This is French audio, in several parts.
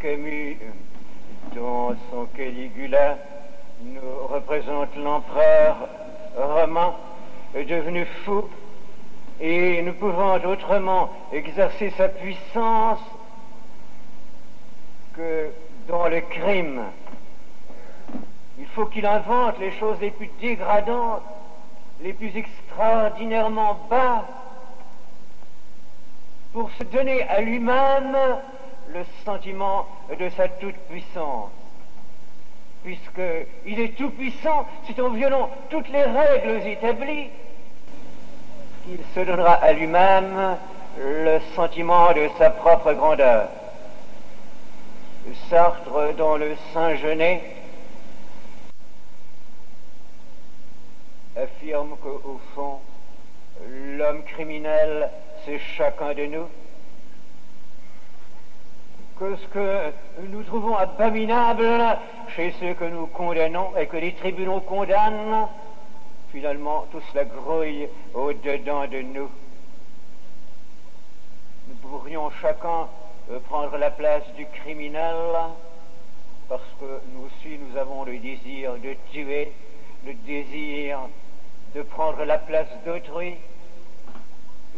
Camus, dans son Caligula, nous représente l'empereur romain devenu fou et ne pouvant autrement exercer sa puissance que dans le crime. Il faut qu'il invente les choses les plus dégradantes, les plus extraordinairement bas, pour se donner à lui-même le sentiment de sa toute-puissance. Puisqu'il est tout-puissant, c'est en violant toutes les règles établies qu'il se donnera à lui-même le sentiment de sa propre grandeur. Sartre, dans le Saint-Genet, affirme qu'au fond, l'homme criminel, c'est chacun de nous. Que ce que nous trouvons abominable chez ceux que nous condamnons et que les tribunaux condamnent, finalement, tout cela grouille au-dedans de nous. Nous pourrions chacun euh, prendre la place du criminel parce que nous aussi, nous avons le désir de tuer, le désir de prendre la place d'autrui,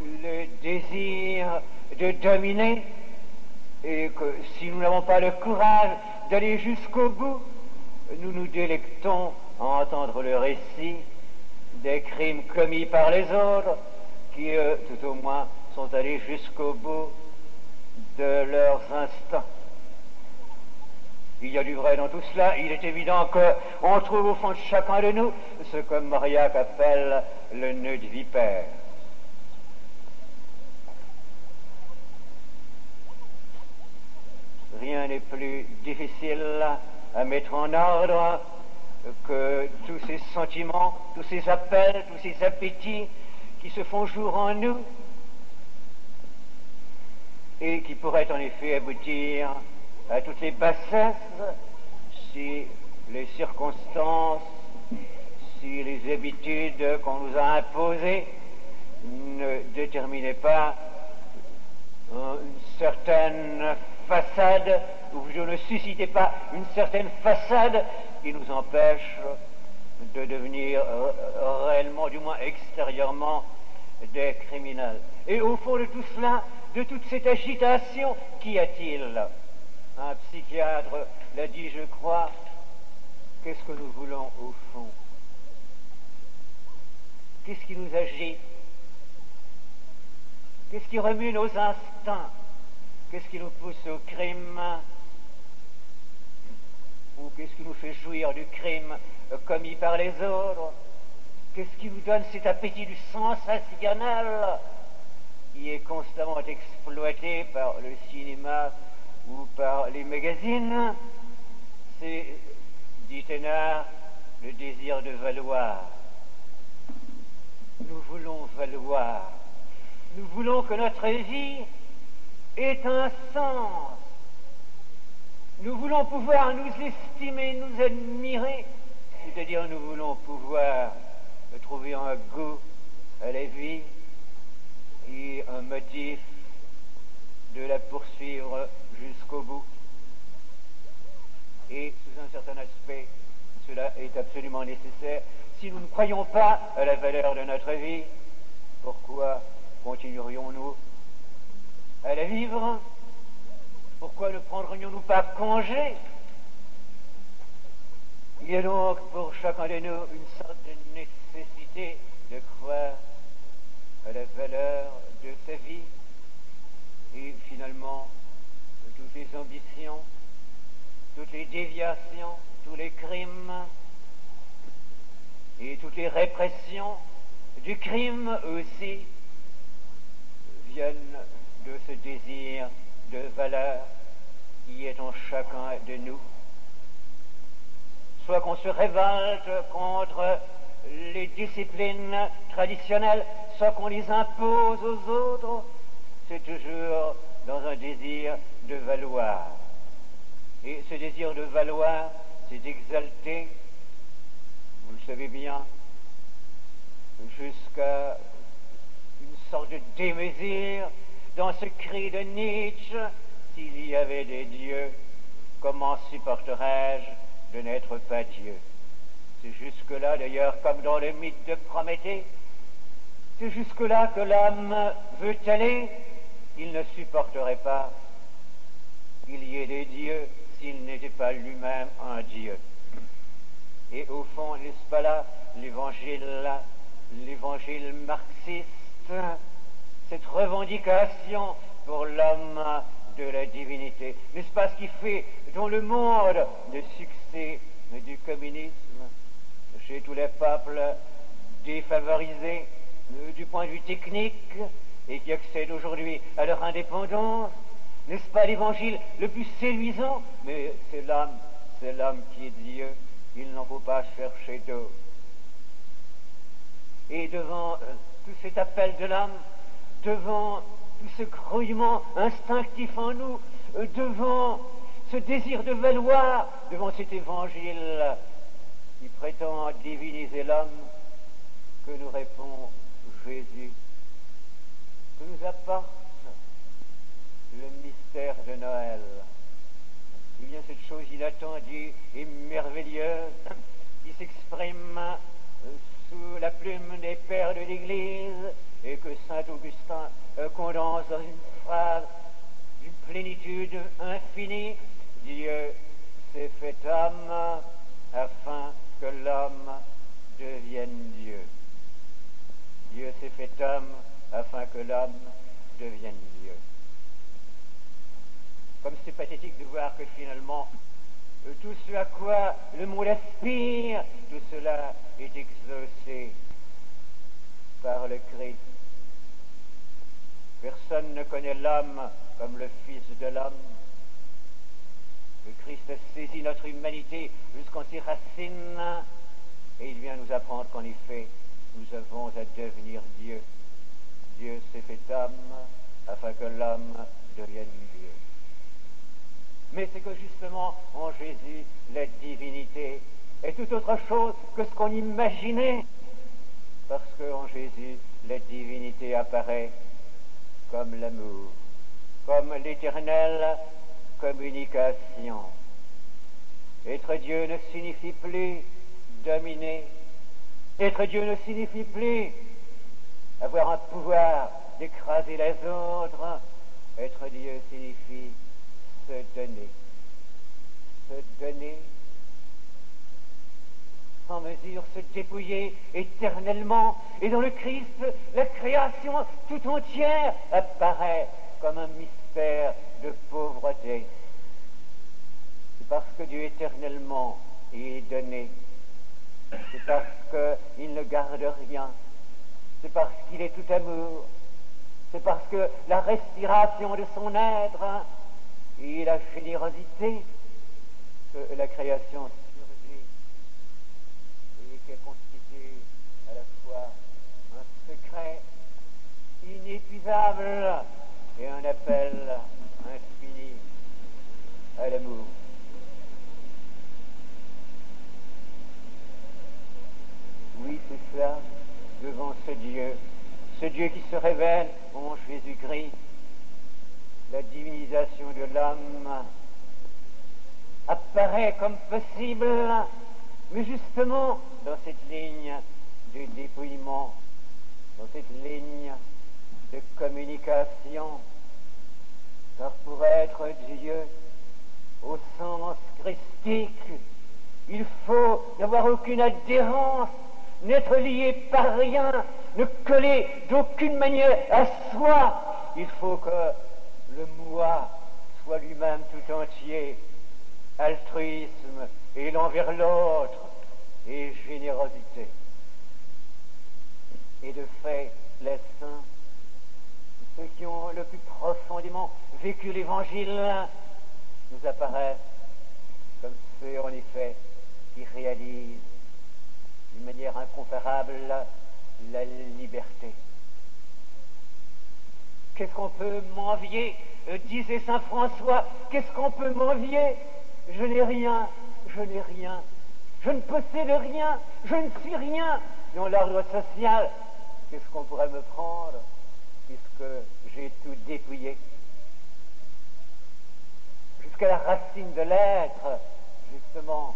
le désir de dominer, et que si nous n'avons pas le courage d'aller jusqu'au bout, nous nous délectons à entendre le récit des crimes commis par les autres, qui, eux, tout au moins, sont allés jusqu'au bout de leurs instants. Il y a du vrai dans tout cela. Il est évident qu'on trouve au fond de chacun de nous ce que Mariac appelle le nœud de vipère. Rien n'est plus difficile à mettre en ordre que tous ces sentiments, tous ces appels, tous ces appétits qui se font jour en nous et qui pourraient en effet aboutir à toutes les bassesses si les circonstances, si les habitudes qu'on nous a imposées ne déterminaient pas une certaine façade, ou je ne suscitais pas une certaine façade qui nous empêche de devenir euh, réellement, du moins extérieurement, des criminels. Et au fond de tout cela, de toute cette agitation, qu'y a-t-il? Un psychiatre l'a dit, je crois, qu'est-ce que nous voulons au fond? Qu'est-ce qui nous agite Qu'est-ce qui remue nos instincts? Qu'est-ce qui nous pousse au crime? Ou qu'est-ce qui nous fait jouir du crime commis par les autres? Qu'est-ce qui nous donne cet appétit du sensationnel qui est constamment exploité par le cinéma ou par les magazines C'est, dit Thénard, le désir de valoir. Nous voulons valoir. Nous voulons que notre vie ait un sens. Nous voulons pouvoir nous estimer, nous admirer, c'est-à-dire nous voulons pouvoir trouver un goût à la vie et un motif de la poursuivre jusqu'au bout. Et sous un certain aspect, cela est absolument nécessaire. Si nous ne croyons pas à la valeur de notre vie, pourquoi continuerions-nous à la vivre? Pourquoi ne prendrions-nous pas congé? Il y a donc pour chacun de nous une sorte de nécessité de croire à la valeur de sa vie et finalement toutes les ambitions, toutes les déviations, tous les crimes et toutes les répressions du crime aussi viennent de ce désir de valeur qui est en chacun de nous. Soit qu'on se révolte contre les disciplines traditionnelles, soit qu'on les impose aux autres, c'est toujours dans un désir de valoir. Et ce désir de valoir, c'est d'exalter, vous le savez bien, jusqu'à une sorte de démesure dans ce cri de Nietzsche, s'il y avait des dieux, comment supporterais-je de n'être pas Dieu? C'est jusque-là, d'ailleurs, comme dans le mythe de Prométhée, c'est jusque-là que l'âme veut aller, il ne supporterait pas qu'il y ait des dieux s'il n'était pas lui-même un Dieu. Et au fond, n'est-ce pas là l'évangile, l'évangile marxiste, cette revendication pour l'homme de la divinité N'est-ce pas ce qui fait dans le monde le succès du communisme chez tous les peuples défavorisés euh, du point de vue technique et qui accèdent aujourd'hui à leur indépendance? N'est-ce pas l'évangile le plus séduisant? Mais c'est l'homme, c'est l'homme qui est Dieu. Il n'en faut pas chercher d'autre. Et devant euh, tout cet appel de l'âme, devant tout ce grouillement instinctif en nous, euh, devant ce désir de valoir, devant cet évangile qui prétend diviniser l'homme, que nous répond Jésus, que nous apporte le mystère de Noël. Il y a cette chose inattendue et merveilleuse qui s'exprime euh, sous la plume des pères de l'Église et que Saint Augustin euh, condense dans une phrase d'une plénitude infinie. Dieu s'est fait homme afin que l'homme devienne Dieu. Dieu s'est fait homme afin que l'homme devienne Dieu. Comme c'est pathétique de voir que finalement, euh, tout ce à quoi le monde aspire, tout cela est exaucé par le Christ. Personne ne connaît l'homme comme le Fils de l'homme. Le Christ a saisi notre humanité jusqu'en ses racines et il vient nous apprendre qu'en effet, nous avons à devenir Dieu. Dieu s'est fait homme afin que l'homme devienne Dieu. Mais c'est que justement en Jésus, la divinité est tout autre chose que ce qu'on imaginait. Parce qu'en Jésus, la divinité apparaît comme l'amour, comme l'éternelle communication. Être Dieu ne signifie plus dominer. Être Dieu ne signifie plus avoir un pouvoir d'écraser les autres. Être Dieu signifie se donner. Se donner sans mesure, se dépouiller éternellement. Et dans le Christ, la création tout entière apparaît comme un mystère de pauvreté. C'est parce que Dieu éternellement est donné. C'est parce qu'il ne garde rien. C'est parce qu'il est tout amour. C'est parce que la respiration de son être hein, et la générosité que la création qui constitue à la fois un secret inépuisable et un appel infini à l'amour. Oui, c'est ça, devant ce Dieu, ce Dieu qui se révèle en Jésus-Christ, la divinisation de l'homme apparaît comme possible, mais justement dans cette ligne du dépouillement, dans cette ligne de communication, car pour être Dieu au sens christique, il faut n'avoir aucune adhérence, n'être lié par rien, ne coller d'aucune manière à soi. Il faut que le moi soit lui-même tout entier, altruisme et l'envers l'autre et générosité. Et de fait, les saints, ceux qui ont le plus profondément vécu l'Évangile, nous apparaissent comme ceux, en effet, qui réalisent d'une manière incomparable la liberté. Qu'est-ce qu'on peut m'envier euh, disait Saint François. Qu'est-ce qu'on peut m'envier? Je n'ai rien, je n'ai rien. Je ne possède rien, je ne suis rien. Dans l'ordre social, qu'est-ce qu'on pourrait me prendre puisque j'ai tout dépouillé? Jusqu'à la racine de l'être, justement,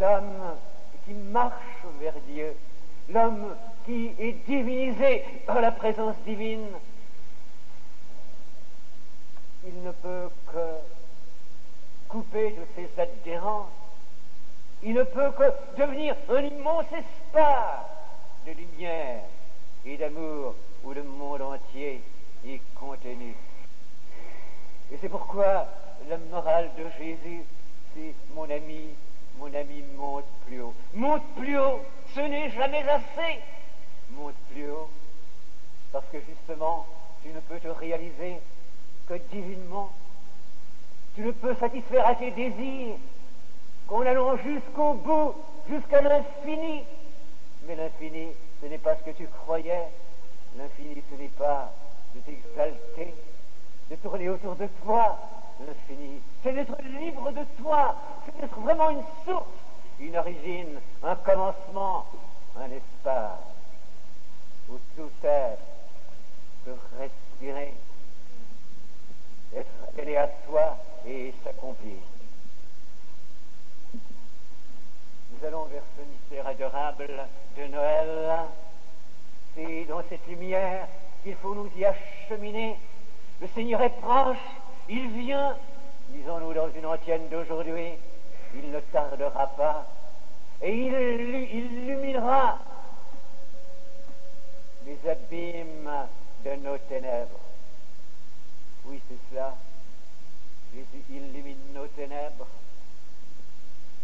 l'homme qui marche vers Dieu, l'homme qui est divinisé par la présence divine, il ne peut que couper de ses adhérents, il ne peut que devenir un immense espace de lumière et d'amour où le monde entier est contenu. Et c'est pourquoi la morale de Jésus, c'est mon ami, mon ami monte plus haut. Monte plus haut, ce n'est jamais assez. Monte plus haut, parce que justement, tu ne peux te réaliser que divinement. Tu ne peux satisfaire à tes désirs qu'en allant jusqu'au bout, jusqu'à l'infini. Mais l'infini, ce n'est pas ce que tu croyais. L'infini, ce n'est pas de t'exalter, de tourner autour de toi. L'infini, c'est d'être libre de toi, c'est d'être vraiment une source, une origine, un commencement, un espace où tout être peut respirer, être appelé à soi et s'accomplir. Nous allons vers ce mystère de Noël. C'est dans cette lumière qu'il faut nous y acheminer. Le Seigneur est proche, il vient, disons-nous dans une antienne d'aujourd'hui, il ne tardera pas, et il illuminera les abîmes de nos ténèbres. Oui, c'est cela. Jésus illumine nos ténèbres.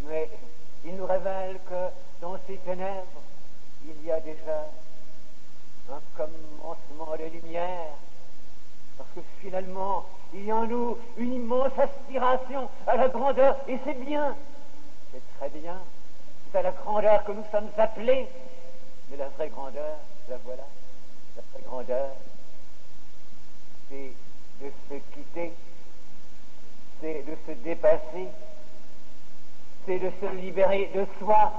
Mais il nous révèle que dans ces ténèbres, il y a déjà un commencement de lumière. Parce que il y a en nous une immense aspiration à la grandeur, et c'est bien, c'est très bien, c'est à la grandeur que nous sommes appelés, mais la vraie grandeur, la voilà, la vraie grandeur, c'est de se quitter, c'est de se dépasser, c'est de se libérer de soi,